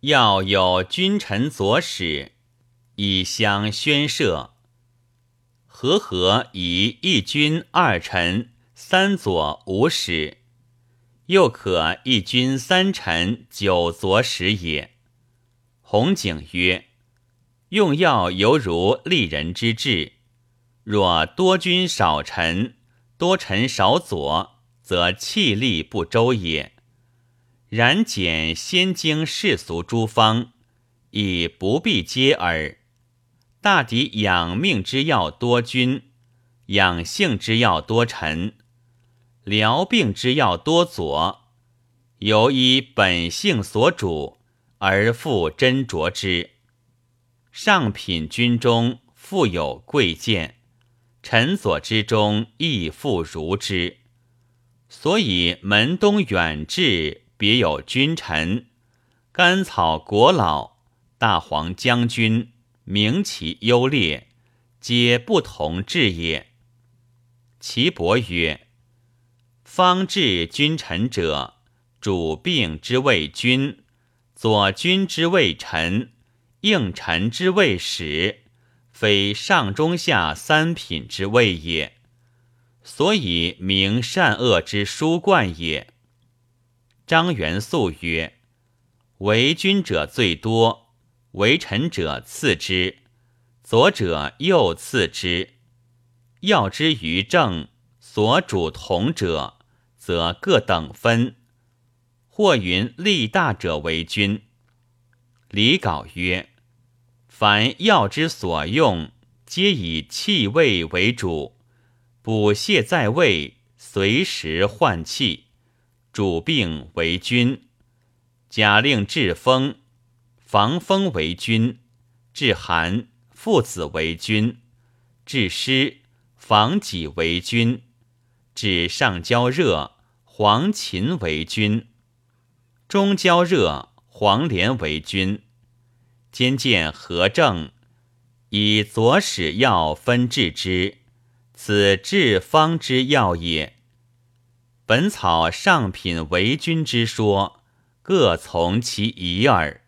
要有君臣佐使，以相宣射。和合以一君二臣三佐五使，又可一君三臣九佐使也。洪景曰：用药犹如利人之治，若多君少臣，多臣少佐，则气力不周也。然简先经世俗诸方，亦不必接耳。大抵养命之要多君，养性之要多臣，疗病之要多佐，由依本性所主而复斟酌之。上品君中富有贵贱，臣佐之中亦复如之。所以门东远志。别有君臣，甘草国老，大黄将军，名其优劣，皆不同志也。岐伯曰：方治君臣者，主病之谓君，左君之谓臣，应臣之谓使，非上中下三品之谓也。所以明善恶之书冠也。张元素曰：“为君者最多，为臣者次之，左者右次之。要之于政，所主同者，则各等分。或云力大者为君。”李杲曰：“凡药之所用，皆以气味为主，补泻在胃，随时换气。”主病为君，假令治风，防风为君；治寒，父子为君；治湿，防己为君；治上焦热，黄芩为君；中焦热，黄连为君。兼见何正，以左使药分治之，此治方之药也。本草上品为君之说，各从其一耳。